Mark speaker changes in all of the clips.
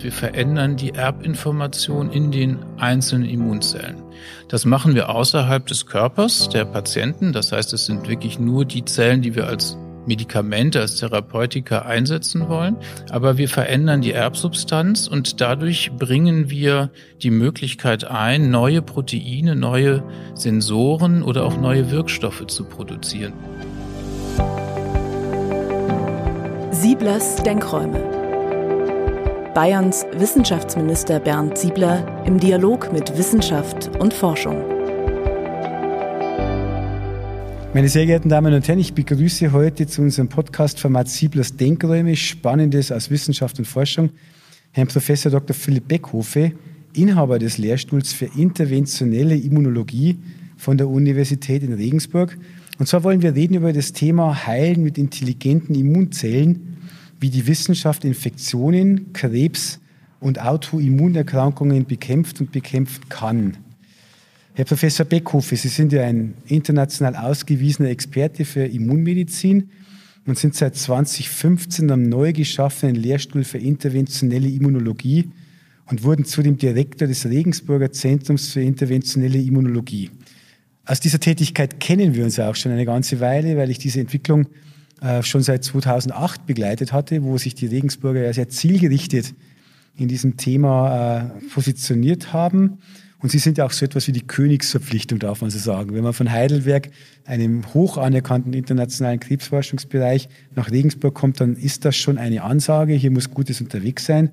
Speaker 1: Wir verändern die Erbinformation in den einzelnen Immunzellen. Das machen wir außerhalb des Körpers der Patienten. Das heißt, es sind wirklich nur die Zellen, die wir als Medikamente, als Therapeutika einsetzen wollen. Aber wir verändern die Erbsubstanz und dadurch bringen wir die Möglichkeit ein, neue Proteine, neue Sensoren oder auch neue Wirkstoffe zu produzieren.
Speaker 2: Sieblers Denkräume. Bayerns Wissenschaftsminister Bernd Siebler im Dialog mit Wissenschaft und Forschung.
Speaker 3: Meine sehr geehrten Damen und Herren, ich begrüße heute zu unserem Podcast-Format Sieblers Denkräume Spannendes aus Wissenschaft und Forschung Herrn Professor Dr. Philipp Beckhofe, Inhaber des Lehrstuhls für interventionelle Immunologie von der Universität in Regensburg. Und zwar wollen wir reden über das Thema Heilen mit intelligenten Immunzellen wie die Wissenschaft Infektionen, Krebs und Autoimmunerkrankungen bekämpft und bekämpfen kann. Herr Professor Beckhofe, Sie sind ja ein international ausgewiesener Experte für Immunmedizin und sind seit 2015 am neu geschaffenen Lehrstuhl für interventionelle Immunologie und wurden zudem Direktor des Regensburger Zentrums für interventionelle Immunologie. Aus dieser Tätigkeit kennen wir uns auch schon eine ganze Weile, weil ich diese Entwicklung äh, schon seit 2008 begleitet hatte, wo sich die Regensburger ja sehr zielgerichtet in diesem Thema äh, positioniert haben. Und sie sind ja auch so etwas wie die Königsverpflichtung, darf man so sagen. Wenn man von Heidelberg, einem hoch anerkannten internationalen Krebsforschungsbereich, nach Regensburg kommt, dann ist das schon eine Ansage. Hier muss Gutes unterwegs sein.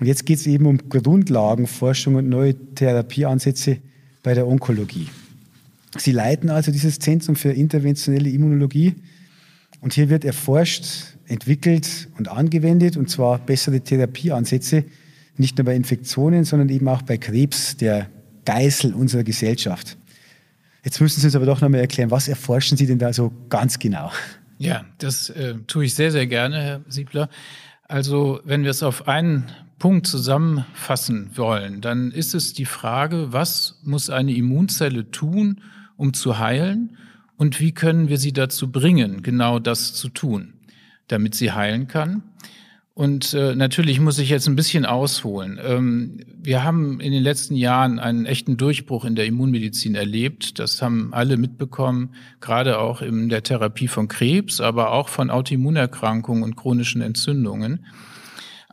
Speaker 3: Und jetzt geht es eben um Grundlagenforschung und neue Therapieansätze bei der Onkologie. Sie leiten also dieses Zentrum für interventionelle Immunologie und hier wird erforscht, entwickelt und angewendet, und zwar bessere Therapieansätze, nicht nur bei Infektionen, sondern eben auch bei Krebs, der Geißel unserer Gesellschaft. Jetzt müssen Sie uns aber doch nochmal erklären, was erforschen Sie denn da so ganz genau?
Speaker 1: Ja, das äh, tue ich sehr, sehr gerne, Herr Siebler. Also, wenn wir es auf einen Punkt zusammenfassen wollen, dann ist es die Frage, was muss eine Immunzelle tun, um zu heilen? Und wie können wir sie dazu bringen, genau das zu tun, damit sie heilen kann. Und äh, natürlich muss ich jetzt ein bisschen ausholen. Ähm, wir haben in den letzten Jahren einen echten Durchbruch in der Immunmedizin erlebt. Das haben alle mitbekommen, gerade auch in der Therapie von Krebs, aber auch von Autoimmunerkrankungen und chronischen Entzündungen.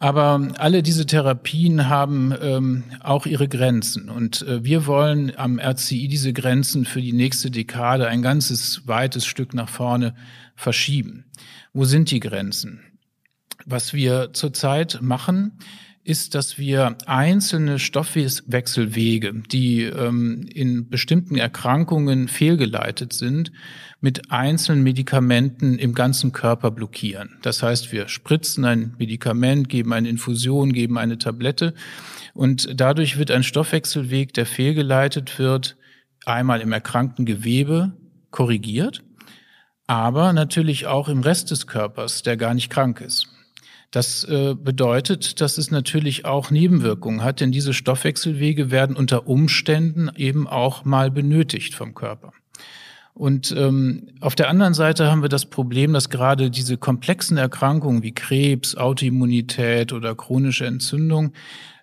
Speaker 1: Aber alle diese Therapien haben ähm, auch ihre Grenzen. Und äh, wir wollen am RCI diese Grenzen für die nächste Dekade ein ganzes weites Stück nach vorne verschieben. Wo sind die Grenzen? Was wir zurzeit machen, ist, dass wir einzelne Stoffwechselwege, die ähm, in bestimmten Erkrankungen fehlgeleitet sind, mit einzelnen Medikamenten im ganzen Körper blockieren. Das heißt, wir spritzen ein Medikament, geben eine Infusion, geben eine Tablette und dadurch wird ein Stoffwechselweg, der fehlgeleitet wird, einmal im erkrankten Gewebe korrigiert, aber natürlich auch im Rest des Körpers, der gar nicht krank ist. Das äh, bedeutet, dass es natürlich auch Nebenwirkungen hat, denn diese Stoffwechselwege werden unter Umständen eben auch mal benötigt vom Körper. Und ähm, auf der anderen Seite haben wir das Problem, dass gerade diese komplexen Erkrankungen wie Krebs, Autoimmunität oder chronische Entzündung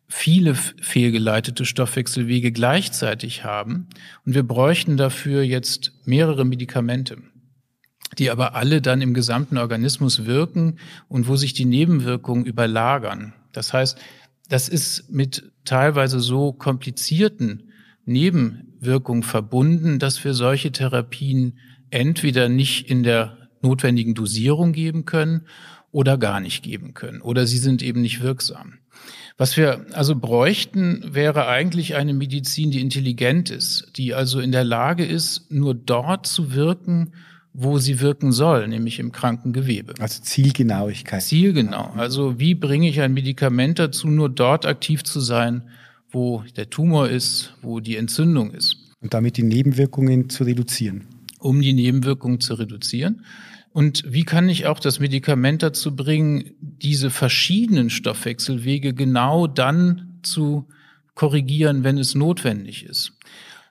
Speaker 1: viele fehlgeleitete Stoffwechselwege gleichzeitig haben. Und wir bräuchten dafür jetzt mehrere Medikamente die aber alle dann im gesamten Organismus wirken und wo sich die Nebenwirkungen überlagern. Das heißt, das ist mit teilweise so komplizierten Nebenwirkungen verbunden, dass wir solche Therapien entweder nicht in der notwendigen Dosierung geben können oder gar nicht geben können oder sie sind eben nicht wirksam. Was wir also bräuchten, wäre eigentlich eine Medizin, die intelligent ist, die also in der Lage ist, nur dort zu wirken, wo sie wirken soll, nämlich im Krankengewebe.
Speaker 3: Also Zielgenauigkeit.
Speaker 1: Zielgenau. Also wie bringe ich ein Medikament dazu, nur dort aktiv zu sein, wo der Tumor ist, wo die Entzündung ist.
Speaker 3: Und damit die Nebenwirkungen zu reduzieren.
Speaker 1: Um die Nebenwirkungen zu reduzieren. Und wie kann ich auch das Medikament dazu bringen, diese verschiedenen Stoffwechselwege genau dann zu korrigieren, wenn es notwendig ist?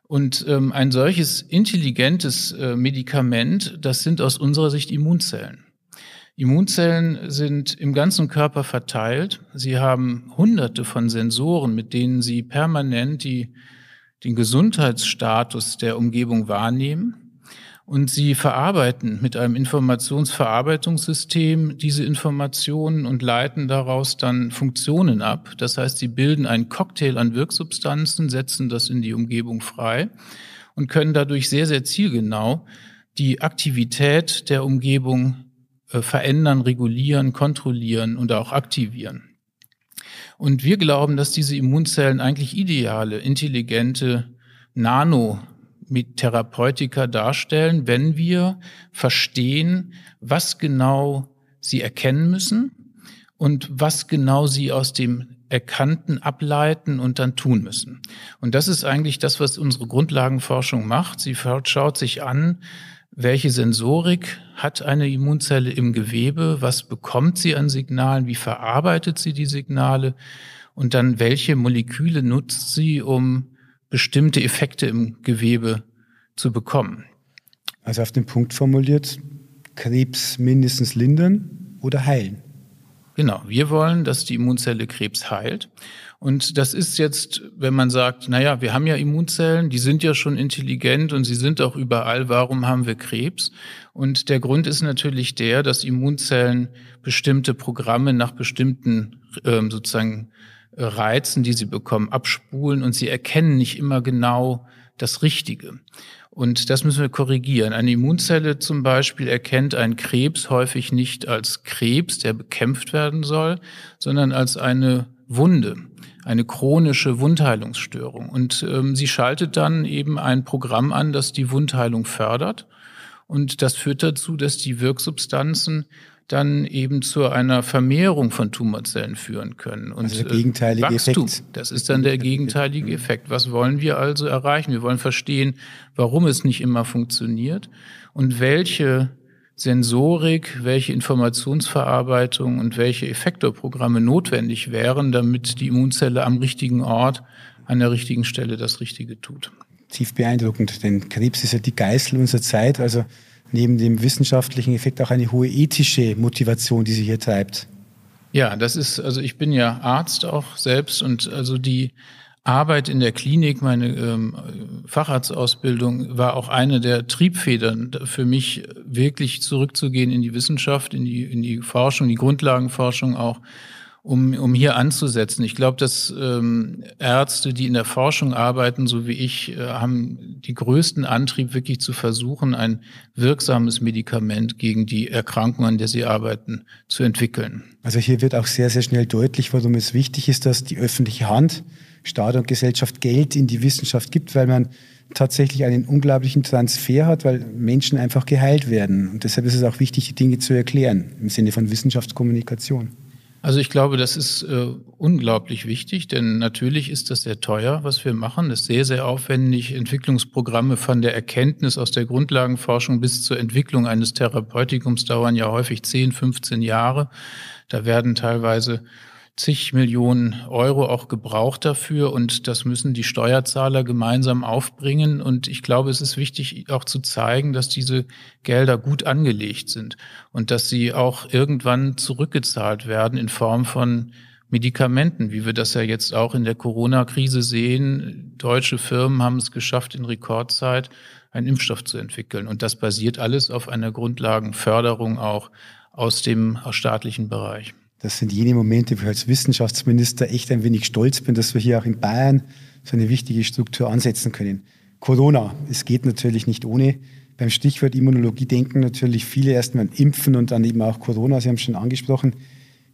Speaker 1: Und ähm, ein solches intelligentes äh, Medikament, das sind aus unserer Sicht Immunzellen. Immunzellen sind im ganzen Körper verteilt. Sie haben hunderte von Sensoren, mit denen sie permanent die, den Gesundheitsstatus der Umgebung wahrnehmen. Und sie verarbeiten mit einem Informationsverarbeitungssystem diese Informationen und leiten daraus dann Funktionen ab. Das heißt, sie bilden einen Cocktail an Wirksubstanzen, setzen das in die Umgebung frei und können dadurch sehr, sehr zielgenau die Aktivität der Umgebung äh, verändern, regulieren, kontrollieren und auch aktivieren. Und wir glauben, dass diese Immunzellen eigentlich ideale, intelligente Nano mit Therapeutika darstellen, wenn wir verstehen, was genau sie erkennen müssen und was genau sie aus dem Erkannten ableiten und dann tun müssen. Und das ist eigentlich das, was unsere Grundlagenforschung macht. Sie schaut sich an, welche Sensorik hat eine Immunzelle im Gewebe, was bekommt sie an Signalen, wie verarbeitet sie die Signale und dann welche Moleküle nutzt sie, um bestimmte Effekte im Gewebe zu bekommen.
Speaker 3: Also auf den Punkt formuliert, Krebs mindestens lindern oder heilen.
Speaker 1: Genau, wir wollen, dass die Immunzelle Krebs heilt. Und das ist jetzt, wenn man sagt, naja, wir haben ja Immunzellen, die sind ja schon intelligent und sie sind auch überall, warum haben wir Krebs? Und der Grund ist natürlich der, dass Immunzellen bestimmte Programme nach bestimmten ähm, sozusagen Reizen, die sie bekommen, abspulen und sie erkennen nicht immer genau das Richtige. Und das müssen wir korrigieren. Eine Immunzelle zum Beispiel erkennt einen Krebs häufig nicht als Krebs, der bekämpft werden soll, sondern als eine Wunde, eine chronische Wundheilungsstörung. Und ähm, sie schaltet dann eben ein Programm an, das die Wundheilung fördert. Und das führt dazu, dass die Wirksubstanzen dann eben zu einer Vermehrung von Tumorzellen führen können.
Speaker 3: Und also der gegenteilige Wachstum, Effekt.
Speaker 1: Das ist dann der gegenteilige Effekt. Was wollen wir also erreichen? Wir wollen verstehen, warum es nicht immer funktioniert und welche Sensorik, welche Informationsverarbeitung und welche Effektorprogramme notwendig wären, damit die Immunzelle am richtigen Ort, an der richtigen Stelle das Richtige tut.
Speaker 3: Tief beeindruckend, denn Krebs ist ja die Geißel unserer Zeit. Also neben dem wissenschaftlichen Effekt auch eine hohe ethische Motivation, die Sie hier treibt.
Speaker 1: Ja, das ist, also ich bin ja Arzt auch selbst und also die Arbeit in der Klinik, meine ähm, Facharztausbildung war auch eine der Triebfedern für mich, wirklich zurückzugehen in die Wissenschaft, in die, in die Forschung, die Grundlagenforschung auch um, um hier anzusetzen. Ich glaube, dass ähm, Ärzte, die in der Forschung arbeiten, so wie ich, äh, haben die größten Antrieb, wirklich zu versuchen, ein wirksames Medikament gegen die Erkrankung, an der sie arbeiten, zu entwickeln.
Speaker 3: Also hier wird auch sehr, sehr schnell deutlich, warum es wichtig ist, dass die öffentliche Hand, Staat und Gesellschaft Geld in die Wissenschaft gibt, weil man tatsächlich einen unglaublichen Transfer hat, weil Menschen einfach geheilt werden. Und deshalb ist es auch wichtig, die Dinge zu erklären, im Sinne von Wissenschaftskommunikation.
Speaker 1: Also ich glaube, das ist äh, unglaublich wichtig, denn natürlich ist das sehr teuer, was wir machen. Das ist sehr, sehr aufwendig. Entwicklungsprogramme von der Erkenntnis aus der Grundlagenforschung bis zur Entwicklung eines Therapeutikum dauern ja häufig 10, 15 Jahre. Da werden teilweise zig Millionen Euro auch gebraucht dafür und das müssen die Steuerzahler gemeinsam aufbringen. Und ich glaube, es ist wichtig auch zu zeigen, dass diese Gelder gut angelegt sind und dass sie auch irgendwann zurückgezahlt werden in Form von Medikamenten, wie wir das ja jetzt auch in der Corona-Krise sehen. Deutsche Firmen haben es geschafft, in Rekordzeit einen Impfstoff zu entwickeln. Und das basiert alles auf einer Grundlagenförderung auch aus dem staatlichen Bereich.
Speaker 3: Das sind jene Momente, wo ich als Wissenschaftsminister echt ein wenig stolz bin, dass wir hier auch in Bayern so eine wichtige Struktur ansetzen können. Corona, es geht natürlich nicht ohne. Beim Stichwort Immunologie denken natürlich viele erstmal an Impfen und dann eben auch Corona, Sie haben es schon angesprochen.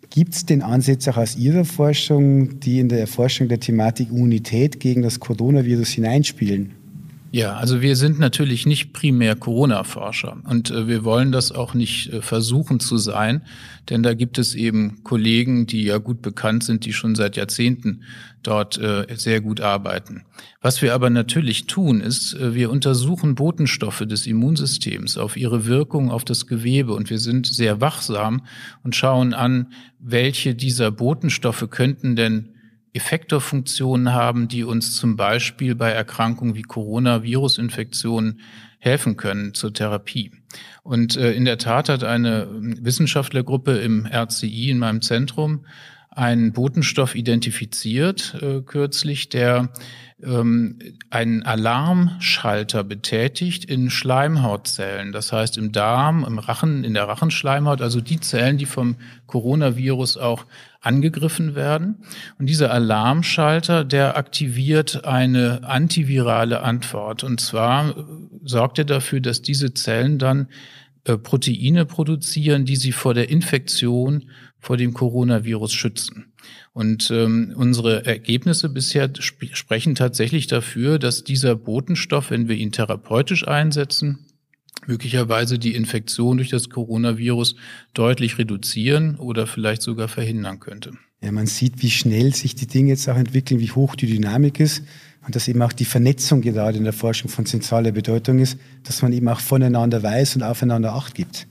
Speaker 3: Gibt es denn Ansätze auch aus Ihrer Forschung, die in der Erforschung der Thematik Immunität gegen das Coronavirus hineinspielen?
Speaker 1: Ja, also wir sind natürlich nicht primär Corona-Forscher und äh, wir wollen das auch nicht äh, versuchen zu sein, denn da gibt es eben Kollegen, die ja gut bekannt sind, die schon seit Jahrzehnten dort äh, sehr gut arbeiten. Was wir aber natürlich tun, ist, äh, wir untersuchen Botenstoffe des Immunsystems auf ihre Wirkung auf das Gewebe und wir sind sehr wachsam und schauen an, welche dieser Botenstoffe könnten denn Effektorfunktionen haben, die uns zum Beispiel bei Erkrankungen wie Coronavirus-Infektionen helfen können zur Therapie. Und äh, in der Tat hat eine Wissenschaftlergruppe im RCI in meinem Zentrum einen Botenstoff identifiziert äh, kürzlich, der ähm, einen Alarmschalter betätigt in Schleimhautzellen. Das heißt im Darm, im Rachen, in der Rachenschleimhaut, also die Zellen, die vom Coronavirus auch angegriffen werden. Und dieser Alarmschalter, der aktiviert eine antivirale Antwort. Und zwar äh, sorgt er dafür, dass diese Zellen dann äh, Proteine produzieren, die sie vor der Infektion vor dem Coronavirus schützen. Und ähm, unsere Ergebnisse bisher sp sprechen tatsächlich dafür, dass dieser Botenstoff, wenn wir ihn therapeutisch einsetzen, möglicherweise die Infektion durch das Coronavirus deutlich reduzieren oder vielleicht sogar verhindern könnte.
Speaker 3: Ja, man sieht, wie schnell sich die Dinge jetzt auch entwickeln, wie hoch die Dynamik ist und dass eben auch die Vernetzung gerade in der Forschung von zentraler Bedeutung ist, dass man eben auch voneinander weiß und aufeinander Acht gibt.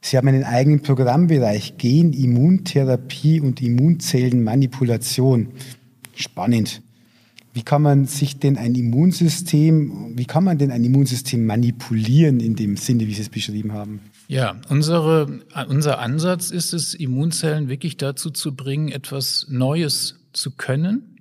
Speaker 3: Sie haben einen eigenen Programmbereich Gen, Immuntherapie und Immunzellenmanipulation. Spannend. Wie kann man sich denn ein Immunsystem, wie kann man denn ein Immunsystem manipulieren in dem Sinne, wie Sie es beschrieben haben?
Speaker 1: Ja, unsere, unser Ansatz ist es, Immunzellen wirklich dazu zu bringen, etwas Neues zu können,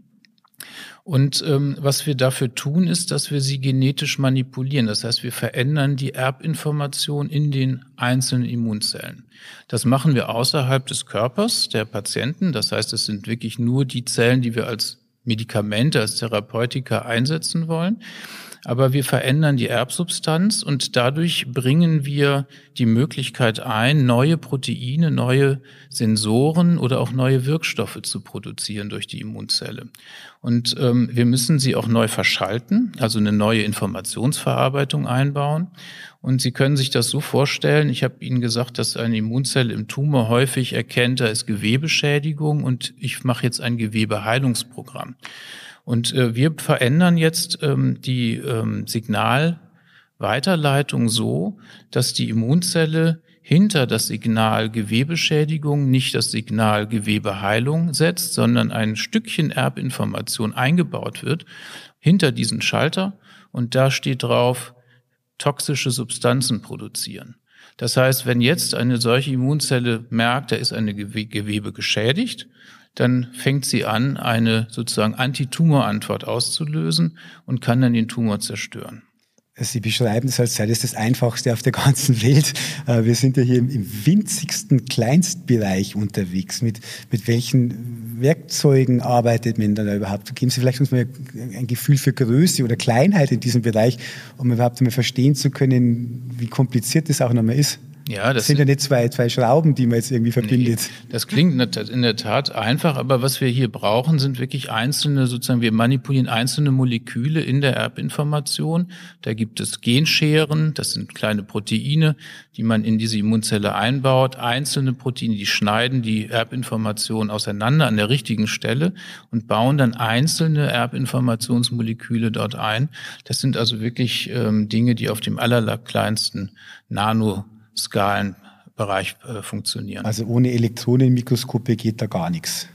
Speaker 1: und ähm, was wir dafür tun, ist, dass wir sie genetisch manipulieren. Das heißt, wir verändern die Erbinformation in den einzelnen Immunzellen. Das machen wir außerhalb des Körpers der Patienten. Das heißt, es sind wirklich nur die Zellen, die wir als Medikamente, als Therapeutika einsetzen wollen aber wir verändern die Erbsubstanz und dadurch bringen wir die Möglichkeit ein, neue Proteine, neue Sensoren oder auch neue Wirkstoffe zu produzieren durch die Immunzelle. Und ähm, wir müssen sie auch neu verschalten, also eine neue Informationsverarbeitung einbauen. Und Sie können sich das so vorstellen, ich habe Ihnen gesagt, dass eine Immunzelle im Tumor häufig erkennt, da ist Gewebeschädigung und ich mache jetzt ein Gewebeheilungsprogramm. Und äh, wir verändern jetzt ähm, die ähm, Signalweiterleitung so, dass die Immunzelle hinter das Signal Gewebeschädigung nicht das Signal Gewebeheilung setzt, sondern ein Stückchen Erbinformation eingebaut wird hinter diesen Schalter und da steht drauf, toxische Substanzen produzieren. Das heißt, wenn jetzt eine solche Immunzelle merkt, da ist eine Gewebe geschädigt, dann fängt sie an, eine sozusagen Antitumorantwort auszulösen und kann dann den Tumor zerstören.
Speaker 3: Sie beschreiben es, als sei das das Einfachste auf der ganzen Welt. Äh, wir sind ja hier im winzigsten Kleinstbereich unterwegs. Mit, mit welchen Werkzeugen arbeitet man da überhaupt? Geben Sie vielleicht uns mal ein Gefühl für Größe oder Kleinheit in diesem Bereich, um überhaupt mal verstehen zu können, wie kompliziert das auch nochmal ist. Ja, das, das sind ja nicht zwei, zwei Schrauben, die man jetzt irgendwie verbindet.
Speaker 1: Nee, das klingt in der Tat einfach, aber was wir hier brauchen, sind wirklich einzelne, sozusagen, wir manipulieren einzelne Moleküle in der Erbinformation. Da gibt es Genscheren, das sind kleine Proteine, die man in diese Immunzelle einbaut. Einzelne Proteine, die schneiden die Erbinformation auseinander an der richtigen Stelle und bauen dann einzelne Erbinformationsmoleküle dort ein. Das sind also wirklich ähm, Dinge, die auf dem allerkleinsten Nano Skalenbereich äh, funktionieren.
Speaker 3: Also ohne Elektronenmikroskope geht da gar nichts.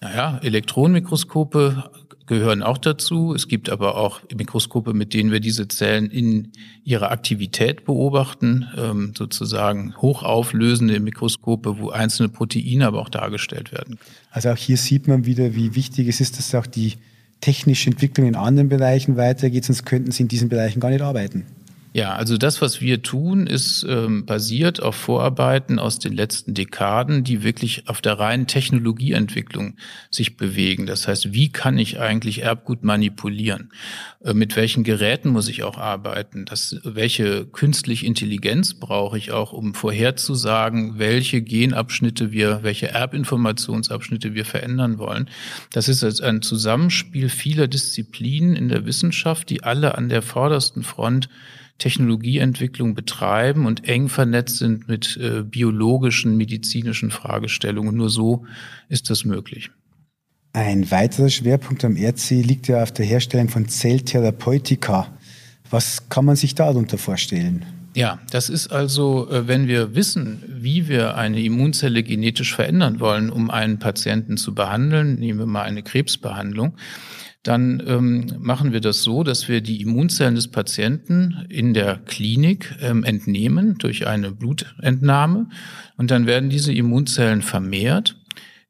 Speaker 1: Naja, Elektronenmikroskope gehören auch dazu. Es gibt aber auch Mikroskope, mit denen wir diese Zellen in ihrer Aktivität beobachten, ähm, sozusagen hochauflösende Mikroskope, wo einzelne Proteine aber auch dargestellt werden.
Speaker 3: Also auch hier sieht man wieder, wie wichtig es ist, dass auch die technische Entwicklung in anderen Bereichen weitergeht, sonst könnten sie in diesen Bereichen gar nicht arbeiten.
Speaker 1: Ja, also das, was wir tun, ist ähm, basiert auf Vorarbeiten aus den letzten Dekaden, die wirklich auf der reinen Technologieentwicklung sich bewegen. Das heißt, wie kann ich eigentlich Erbgut manipulieren? Äh, mit welchen Geräten muss ich auch arbeiten? Das, welche künstliche Intelligenz brauche ich auch, um vorherzusagen, welche Genabschnitte wir, welche Erbinformationsabschnitte wir verändern wollen? Das ist jetzt ein Zusammenspiel vieler Disziplinen in der Wissenschaft, die alle an der vordersten Front Technologieentwicklung betreiben und eng vernetzt sind mit äh, biologischen, medizinischen Fragestellungen. Nur so ist das möglich.
Speaker 3: Ein weiterer Schwerpunkt am RC liegt ja auf der Herstellung von Zelltherapeutika. Was kann man sich darunter vorstellen?
Speaker 1: Ja, das ist also, äh, wenn wir wissen, wie wir eine Immunzelle genetisch verändern wollen, um einen Patienten zu behandeln, nehmen wir mal eine Krebsbehandlung, dann ähm, machen wir das so, dass wir die Immunzellen des Patienten in der Klinik ähm, entnehmen durch eine Blutentnahme. Und dann werden diese Immunzellen vermehrt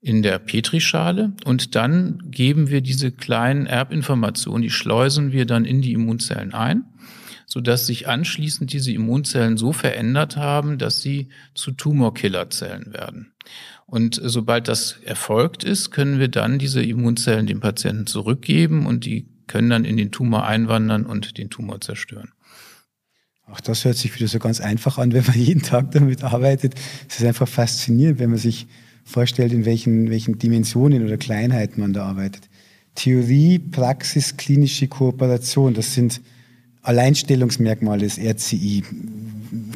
Speaker 1: in der Petrischale. Und dann geben wir diese kleinen Erbinformationen, die schleusen wir dann in die Immunzellen ein, sodass sich anschließend diese Immunzellen so verändert haben, dass sie zu Tumorkillerzellen werden. Und sobald das erfolgt ist, können wir dann diese Immunzellen dem Patienten zurückgeben und die können dann in den Tumor einwandern und den Tumor zerstören.
Speaker 3: Auch das hört sich wieder so ganz einfach an, wenn man jeden Tag damit arbeitet. Es ist einfach faszinierend, wenn man sich vorstellt, in welchen, welchen Dimensionen oder Kleinheiten man da arbeitet. Theorie, Praxis, klinische Kooperation, das sind Alleinstellungsmerkmale des RCI.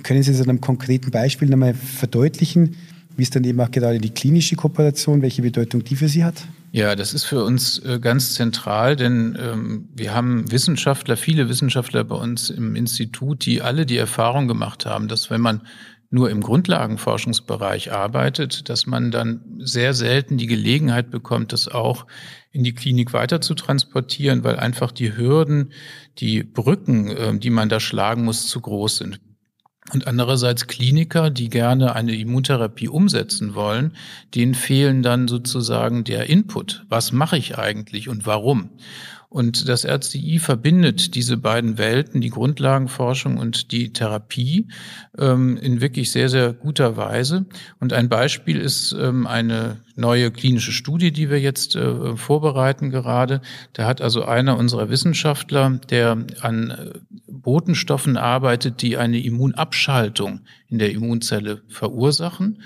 Speaker 3: Können Sie das an einem konkreten Beispiel nochmal verdeutlichen? Wie ist dann eben auch gerade die klinische Kooperation, welche Bedeutung die für Sie hat?
Speaker 1: Ja, das ist für uns äh, ganz zentral, denn ähm, wir haben Wissenschaftler, viele Wissenschaftler bei uns im Institut, die alle die Erfahrung gemacht haben, dass wenn man nur im Grundlagenforschungsbereich arbeitet, dass man dann sehr selten die Gelegenheit bekommt, das auch in die Klinik weiter zu transportieren, weil einfach die Hürden, die Brücken, äh, die man da schlagen muss, zu groß sind. Und andererseits Kliniker, die gerne eine Immuntherapie umsetzen wollen, denen fehlen dann sozusagen der Input. Was mache ich eigentlich und warum? Und das RCI verbindet diese beiden Welten, die Grundlagenforschung und die Therapie, ähm, in wirklich sehr, sehr guter Weise. Und ein Beispiel ist ähm, eine neue klinische Studie, die wir jetzt äh, vorbereiten gerade. Da hat also einer unserer Wissenschaftler, der an äh, Botenstoffen arbeitet, die eine Immunabschaltung in der Immunzelle verursachen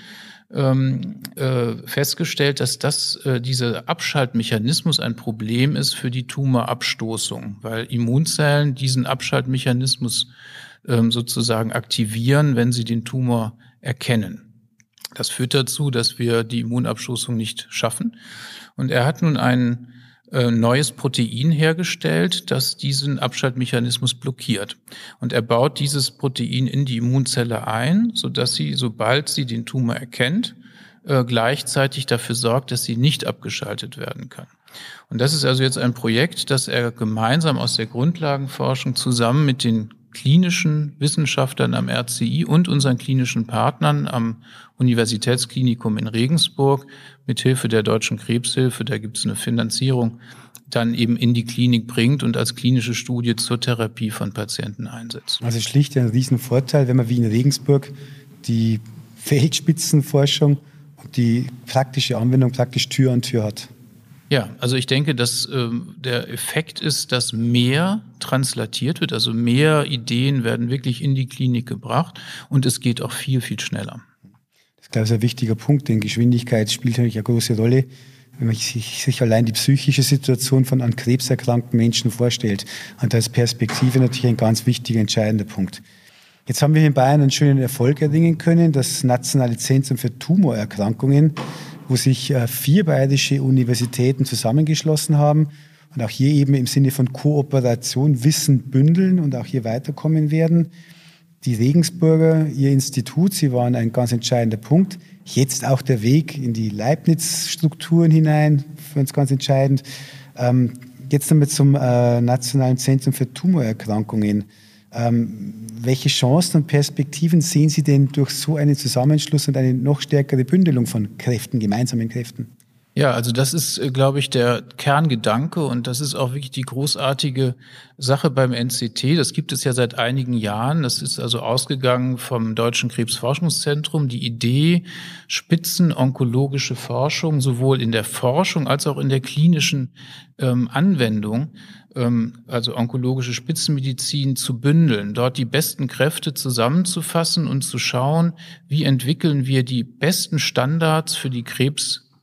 Speaker 1: ähm, äh, festgestellt, dass das, äh, dieser Abschaltmechanismus ein Problem ist für die Tumorabstoßung, weil Immunzellen diesen Abschaltmechanismus ähm, sozusagen aktivieren, wenn sie den Tumor erkennen. Das führt dazu, dass wir die Immunabstoßung nicht schaffen. Und er hat nun einen neues Protein hergestellt, das diesen Abschaltmechanismus blockiert. Und er baut dieses Protein in die Immunzelle ein, so dass sie, sobald sie den Tumor erkennt, äh, gleichzeitig dafür sorgt, dass sie nicht abgeschaltet werden kann. Und das ist also jetzt ein Projekt, das er gemeinsam aus der Grundlagenforschung zusammen mit den klinischen Wissenschaftlern am RCI und unseren klinischen Partnern am Universitätsklinikum in Regensburg mit Hilfe der Deutschen Krebshilfe, da gibt es eine Finanzierung, dann eben in die Klinik bringt und als klinische Studie zur Therapie von Patienten einsetzt.
Speaker 3: Also schlicht ein Riesenvorteil, wenn man wie in Regensburg die Feldspitzenforschung und die praktische Anwendung praktisch Tür an Tür hat.
Speaker 1: Ja, also ich denke, dass äh, der Effekt ist, dass mehr translatiert wird, also mehr Ideen werden wirklich in die Klinik gebracht und es geht auch viel, viel schneller.
Speaker 3: Das ist, glaube ich, ein wichtiger Punkt, denn Geschwindigkeit spielt natürlich eine große Rolle, wenn man sich, sich allein die psychische Situation von an Krebs erkrankten Menschen vorstellt. Und da ist Perspektive natürlich ein ganz wichtiger, entscheidender Punkt. Jetzt haben wir in Bayern einen schönen Erfolg erringen können. Das Nationale Zentrum für Tumorerkrankungen wo sich äh, vier bayerische Universitäten zusammengeschlossen haben und auch hier eben im Sinne von Kooperation Wissen bündeln und auch hier weiterkommen werden. Die Regensburger, ihr Institut, sie waren ein ganz entscheidender Punkt. Jetzt auch der Weg in die Leibniz-Strukturen hinein, für uns ganz entscheidend. Ähm, jetzt damit zum äh, Nationalen Zentrum für Tumorerkrankungen. Ähm, welche Chancen und Perspektiven sehen Sie denn durch so einen Zusammenschluss und eine noch stärkere Bündelung von Kräften, gemeinsamen Kräften?
Speaker 1: Ja, also das ist, äh, glaube ich, der Kerngedanke und das ist auch wirklich die großartige Sache beim NCT. Das gibt es ja seit einigen Jahren. Das ist also ausgegangen vom Deutschen Krebsforschungszentrum. Die Idee, spitzenonkologische Forschung sowohl in der Forschung als auch in der klinischen ähm, Anwendung ähm, also onkologische Spitzenmedizin zu bündeln, dort die besten Kräfte zusammenzufassen und zu schauen, wie entwickeln wir die besten Standards für die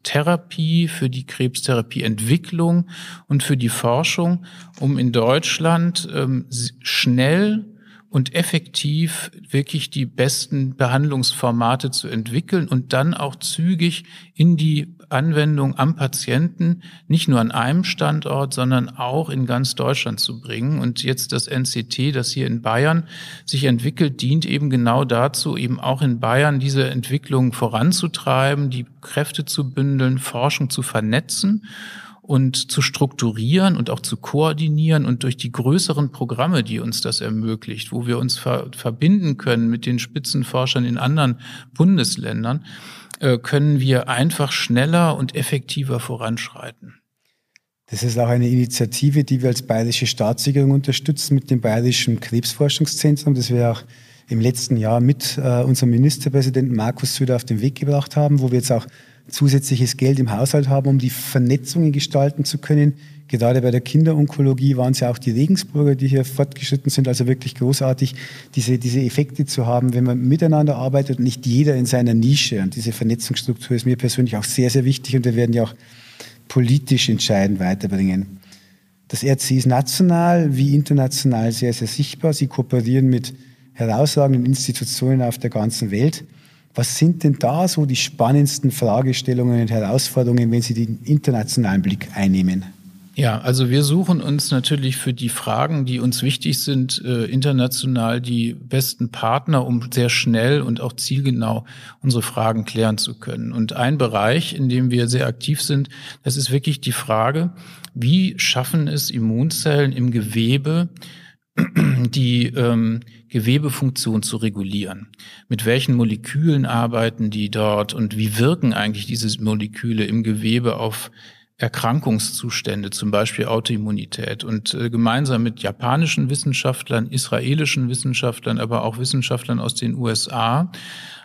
Speaker 1: Krebstherapie, für die Krebstherapieentwicklung und für die Forschung, um in Deutschland ähm, schnell und effektiv wirklich die besten Behandlungsformate zu entwickeln und dann auch zügig in die Anwendung am Patienten nicht nur an einem Standort, sondern auch in ganz Deutschland zu bringen. Und jetzt das NCT, das hier in Bayern sich entwickelt, dient eben genau dazu, eben auch in Bayern diese Entwicklung voranzutreiben, die Kräfte zu bündeln, Forschung zu vernetzen und zu strukturieren und auch zu koordinieren und durch die größeren Programme, die uns das ermöglicht, wo wir uns ver verbinden können mit den Spitzenforschern in anderen Bundesländern, äh, können wir einfach schneller und effektiver voranschreiten.
Speaker 3: Das ist auch eine Initiative, die wir als Bayerische Staatssicherung unterstützen mit dem Bayerischen Krebsforschungszentrum, das wir auch im letzten Jahr mit äh, unserem Ministerpräsidenten Markus Söder auf den Weg gebracht haben, wo wir jetzt auch zusätzliches Geld im Haushalt haben, um die Vernetzungen gestalten zu können. Gerade bei der Kinderonkologie waren es ja auch die Regensburger, die hier fortgeschritten sind. Also wirklich großartig, diese, diese Effekte zu haben, wenn man miteinander arbeitet und nicht jeder in seiner Nische. Und diese Vernetzungsstruktur ist mir persönlich auch sehr, sehr wichtig und wir werden ja auch politisch entscheidend weiterbringen. Das RC ist national wie international sehr, sehr sichtbar. Sie kooperieren mit herausragenden Institutionen auf der ganzen Welt. Was sind denn da so die spannendsten Fragestellungen und Herausforderungen, wenn Sie den internationalen Blick einnehmen?
Speaker 1: Ja, also wir suchen uns natürlich für die Fragen, die uns wichtig sind, äh, international die besten Partner, um sehr schnell und auch zielgenau unsere Fragen klären zu können. Und ein Bereich, in dem wir sehr aktiv sind, das ist wirklich die Frage, wie schaffen es Immunzellen im Gewebe, die ähm, Gewebefunktion zu regulieren. Mit welchen Molekülen arbeiten die dort und wie wirken eigentlich diese Moleküle im Gewebe auf Erkrankungszustände, zum Beispiel Autoimmunität. Und äh, gemeinsam mit japanischen Wissenschaftlern, israelischen Wissenschaftlern, aber auch Wissenschaftlern aus den USA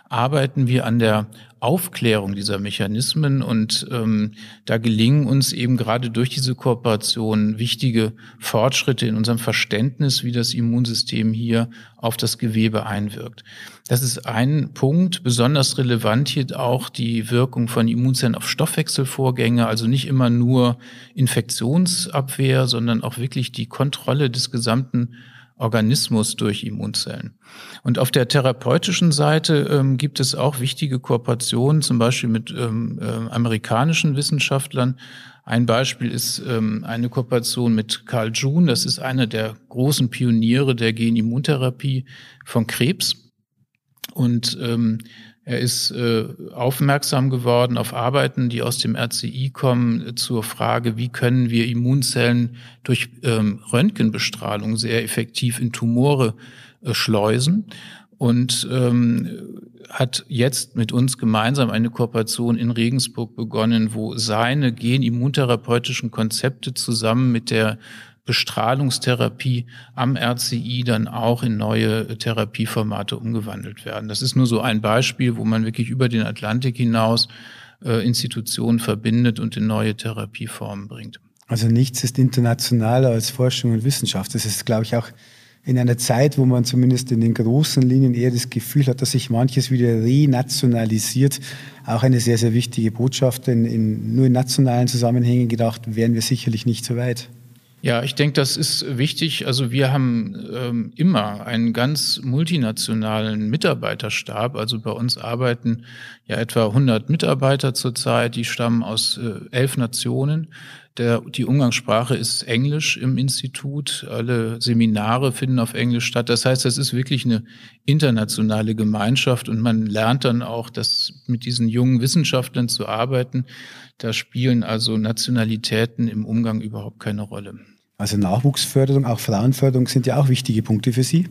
Speaker 1: arbeiten wir an der Aufklärung dieser Mechanismen und ähm, da gelingen uns eben gerade durch diese Kooperation wichtige Fortschritte in unserem Verständnis, wie das Immunsystem hier auf das Gewebe einwirkt. Das ist ein Punkt. Besonders relevant hier auch die Wirkung von Immunzellen auf Stoffwechselvorgänge, also nicht immer nur Infektionsabwehr, sondern auch wirklich die Kontrolle des gesamten Organismus durch Immunzellen. Und auf der therapeutischen Seite ähm, gibt es auch wichtige Kooperationen, zum Beispiel mit ähm, äh, amerikanischen Wissenschaftlern. Ein Beispiel ist ähm, eine Kooperation mit Carl June. Das ist einer der großen Pioniere der Genimmuntherapie von Krebs. Und ähm, er ist äh, aufmerksam geworden auf Arbeiten, die aus dem RCI kommen, äh, zur Frage, wie können wir Immunzellen durch ähm, Röntgenbestrahlung sehr effektiv in Tumore äh, schleusen. Und ähm, hat jetzt mit uns gemeinsam eine Kooperation in Regensburg begonnen, wo seine genimmuntherapeutischen Konzepte zusammen mit der Bestrahlungstherapie am RCI dann auch in neue Therapieformate umgewandelt werden. Das ist nur so ein Beispiel, wo man wirklich über den Atlantik hinaus äh, Institutionen verbindet und in neue Therapieformen bringt.
Speaker 3: Also nichts ist internationaler als Forschung und Wissenschaft. Das ist, glaube ich, auch in einer Zeit, wo man zumindest in den großen Linien eher das Gefühl hat, dass sich manches wieder renationalisiert, auch eine sehr, sehr wichtige Botschaft. Denn in, nur in nationalen Zusammenhängen gedacht, wären wir sicherlich nicht so weit.
Speaker 1: Ja, ich denke, das ist wichtig. Also wir haben ähm, immer einen ganz multinationalen Mitarbeiterstab. Also bei uns arbeiten ja etwa 100 Mitarbeiter zurzeit, die stammen aus äh, elf Nationen. Der, die Umgangssprache ist Englisch im Institut. Alle Seminare finden auf Englisch statt. Das heißt, das ist wirklich eine internationale Gemeinschaft und man lernt dann auch, dass mit diesen jungen Wissenschaftlern zu arbeiten. Da spielen also Nationalitäten im Umgang überhaupt keine Rolle.
Speaker 3: Also Nachwuchsförderung, auch Frauenförderung sind ja auch wichtige Punkte für Sie.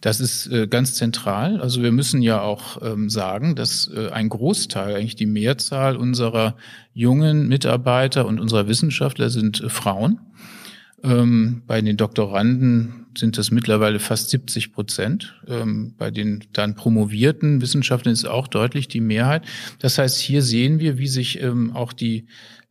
Speaker 1: Das ist äh, ganz zentral. Also wir müssen ja auch ähm, sagen, dass äh, ein Großteil, eigentlich die Mehrzahl unserer jungen Mitarbeiter und unserer Wissenschaftler sind äh, Frauen. Ähm, bei den Doktoranden sind das mittlerweile fast 70 Prozent. Ähm, bei den dann promovierten Wissenschaftlern ist auch deutlich die Mehrheit. Das heißt, hier sehen wir, wie sich auch die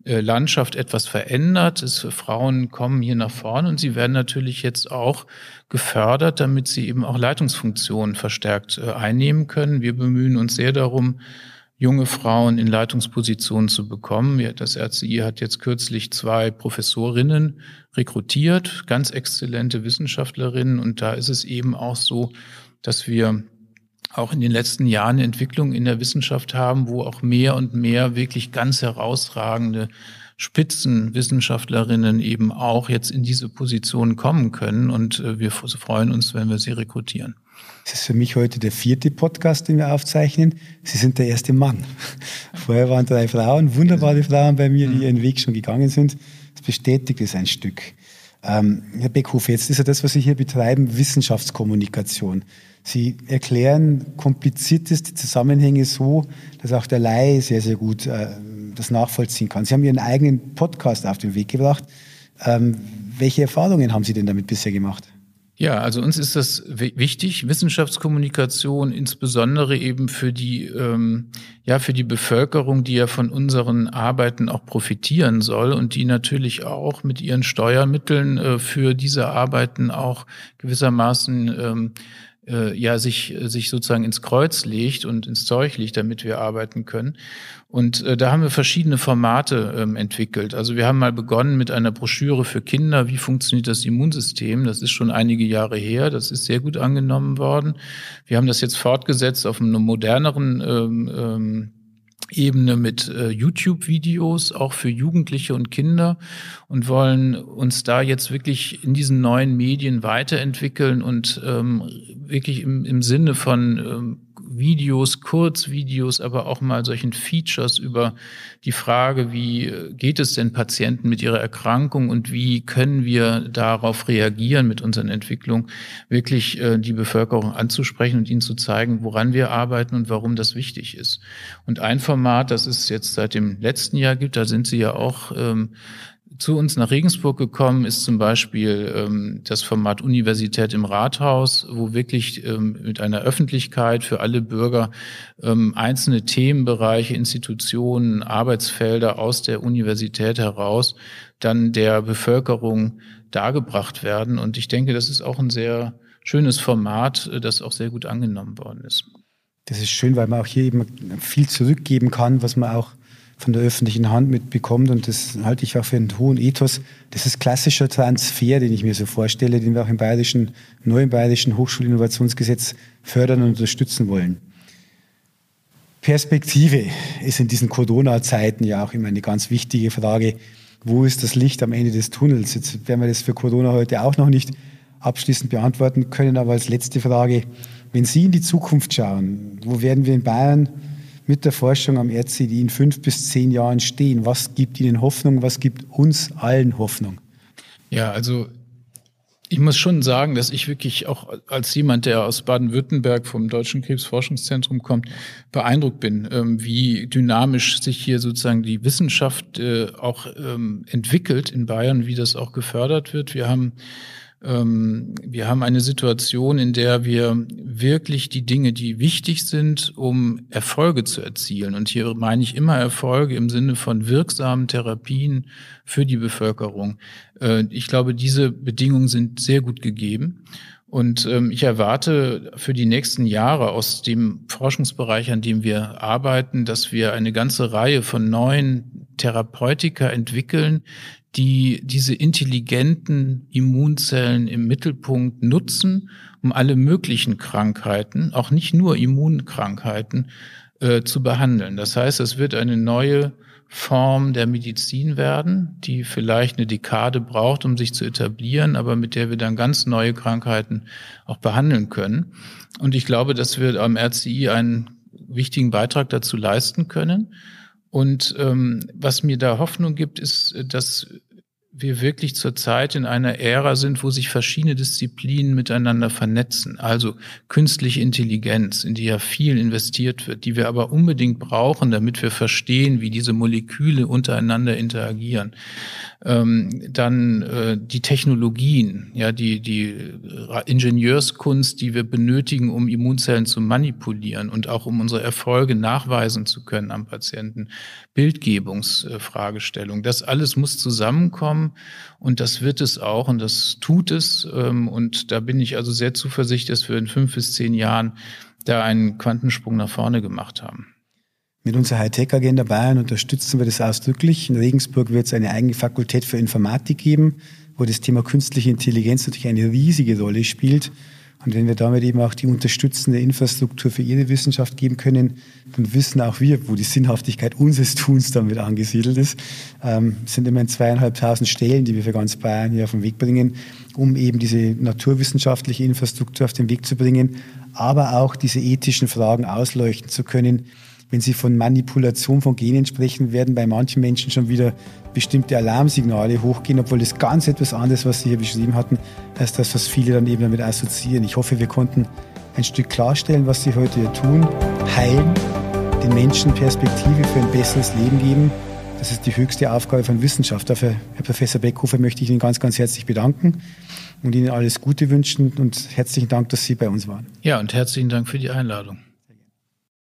Speaker 1: Landschaft etwas verändert. Es, Frauen kommen hier nach vorne und sie werden natürlich jetzt auch gefördert, damit sie eben auch Leitungsfunktionen verstärkt äh, einnehmen können. Wir bemühen uns sehr darum, junge Frauen in Leitungspositionen zu bekommen. Das RCI hat jetzt kürzlich zwei Professorinnen rekrutiert, ganz exzellente Wissenschaftlerinnen. Und da ist es eben auch so, dass wir auch in den letzten Jahren Entwicklung in der Wissenschaft haben, wo auch mehr und mehr wirklich ganz herausragende Spitzenwissenschaftlerinnen eben auch jetzt in diese Position kommen können. Und äh, wir freuen uns, wenn wir sie rekrutieren.
Speaker 3: Es ist für mich heute der vierte Podcast, den wir aufzeichnen. Sie sind der erste Mann. Vorher waren drei Frauen, wunderbare Frauen bei mir, die ihren Weg schon gegangen sind. Das bestätigt es ein Stück. Ähm, Herr Beckhofer, jetzt ist ja das, was Sie hier betreiben, Wissenschaftskommunikation. Sie erklären komplizierteste Zusammenhänge so, dass auch der Laie sehr, sehr gut äh, das nachvollziehen kann. Sie haben Ihren eigenen Podcast auf den Weg gebracht. Ähm, welche Erfahrungen haben Sie denn damit bisher gemacht?
Speaker 1: Ja, also uns ist das wichtig, Wissenschaftskommunikation, insbesondere eben für die, ähm, ja, für die Bevölkerung, die ja von unseren Arbeiten auch profitieren soll und die natürlich auch mit ihren Steuermitteln äh, für diese Arbeiten auch gewissermaßen ähm, äh, ja sich, sich sozusagen ins Kreuz legt und ins Zeug legt, damit wir arbeiten können. Und äh, da haben wir verschiedene Formate ähm, entwickelt. Also wir haben mal begonnen mit einer Broschüre für Kinder, wie funktioniert das Immunsystem. Das ist schon einige Jahre her, das ist sehr gut angenommen worden. Wir haben das jetzt fortgesetzt auf einem moderneren ähm, ähm, Ebene mit äh, YouTube-Videos, auch für Jugendliche und Kinder und wollen uns da jetzt wirklich in diesen neuen Medien weiterentwickeln und ähm, wirklich im, im Sinne von ähm, Videos, Kurzvideos, aber auch mal solchen Features über die Frage, wie geht es denn Patienten mit ihrer Erkrankung und wie können wir darauf reagieren mit unseren Entwicklungen, wirklich äh, die Bevölkerung anzusprechen und ihnen zu zeigen, woran wir arbeiten und warum das wichtig ist. Und ein Format, das es jetzt seit dem letzten Jahr gibt, da sind Sie ja auch ähm, zu uns nach Regensburg gekommen ist zum Beispiel ähm, das Format Universität im Rathaus, wo wirklich ähm, mit einer Öffentlichkeit für alle Bürger ähm, einzelne Themenbereiche, Institutionen, Arbeitsfelder aus der Universität heraus dann der Bevölkerung dargebracht werden. Und ich denke, das ist auch ein sehr schönes Format, äh, das auch sehr gut angenommen worden ist.
Speaker 3: Das ist schön, weil man auch hier eben viel zurückgeben kann, was man auch von der öffentlichen Hand mitbekommt. Und das halte ich auch für einen hohen Ethos. Das ist klassischer Transfer, den ich mir so vorstelle, den wir auch im bayerischen, neuen bayerischen Hochschulinnovationsgesetz fördern und unterstützen wollen. Perspektive ist in diesen Corona-Zeiten ja auch immer eine ganz wichtige Frage. Wo ist das Licht am Ende des Tunnels? Jetzt werden wir das für Corona heute auch noch nicht abschließend beantworten können, aber als letzte Frage, wenn Sie in die Zukunft schauen, wo werden wir in Bayern mit der Forschung am RCD in fünf bis zehn Jahren stehen? Was gibt Ihnen Hoffnung? Was gibt uns allen Hoffnung?
Speaker 1: Ja, also ich muss schon sagen, dass ich wirklich auch als jemand, der aus Baden-Württemberg vom Deutschen Krebsforschungszentrum kommt, beeindruckt bin, ähm, wie dynamisch sich hier sozusagen die Wissenschaft äh, auch ähm, entwickelt in Bayern, wie das auch gefördert wird. Wir haben ähm, wir haben eine Situation, in der wir wirklich die Dinge, die wichtig sind, um Erfolge zu erzielen. Und hier meine ich immer Erfolge im Sinne von wirksamen Therapien für die Bevölkerung. Äh, ich glaube, diese Bedingungen sind sehr gut gegeben. Und ähm, ich erwarte für die nächsten Jahre aus dem Forschungsbereich, an dem wir arbeiten, dass wir eine ganze Reihe von neuen Therapeutika entwickeln, die diese intelligenten Immunzellen im Mittelpunkt nutzen, um alle möglichen Krankheiten, auch nicht nur Immunkrankheiten, äh, zu behandeln. Das heißt, es wird eine neue Form der Medizin werden, die vielleicht eine Dekade braucht, um sich zu etablieren, aber mit der wir dann ganz neue Krankheiten auch behandeln können. Und ich glaube, dass wir am RCI einen wichtigen Beitrag dazu leisten können. Und ähm, was mir da Hoffnung gibt, ist, dass wir wirklich zurzeit in einer Ära sind, wo sich verschiedene Disziplinen miteinander vernetzen. Also künstliche Intelligenz, in die ja viel investiert wird, die wir aber unbedingt brauchen, damit wir verstehen, wie diese Moleküle untereinander interagieren. Ähm, dann äh, die Technologien, ja, die, die Ingenieurskunst, die wir benötigen, um Immunzellen zu manipulieren und auch um unsere Erfolge nachweisen zu können am Patienten. Bildgebungsfragestellung. Das alles muss zusammenkommen und das wird es auch und das tut es. Ähm, und da bin ich also sehr zuversichtlich, dass wir in fünf bis zehn Jahren da einen Quantensprung nach vorne gemacht haben.
Speaker 3: Mit unserer Hightech-Agenda Bayern unterstützen wir das ausdrücklich. In Regensburg wird es eine eigene Fakultät für Informatik geben, wo das Thema künstliche Intelligenz natürlich eine riesige Rolle spielt. Und wenn wir damit eben auch die unterstützende Infrastruktur für Ihre Wissenschaft geben können, dann wissen auch wir, wo die Sinnhaftigkeit unseres Tuns damit angesiedelt ist. Ähm, sind immerhin zweieinhalbtausend Stellen, die wir für ganz Bayern hier auf den Weg bringen, um eben diese naturwissenschaftliche Infrastruktur auf den Weg zu bringen, aber auch diese ethischen Fragen ausleuchten zu können, wenn Sie von Manipulation von Genen sprechen, werden bei manchen Menschen schon wieder bestimmte Alarmsignale hochgehen, obwohl das ganz etwas anderes, was Sie hier beschrieben hatten, als das, was viele dann eben damit assoziieren. Ich hoffe, wir konnten ein Stück klarstellen, was Sie heute hier tun, heilen, den Menschen Perspektive für ein besseres Leben geben. Das ist die höchste Aufgabe von Wissenschaft. Dafür, Herr Professor Beckhofer, möchte ich Ihnen ganz, ganz herzlich bedanken und Ihnen alles Gute wünschen und herzlichen Dank, dass Sie bei uns waren.
Speaker 1: Ja, und herzlichen Dank für die Einladung.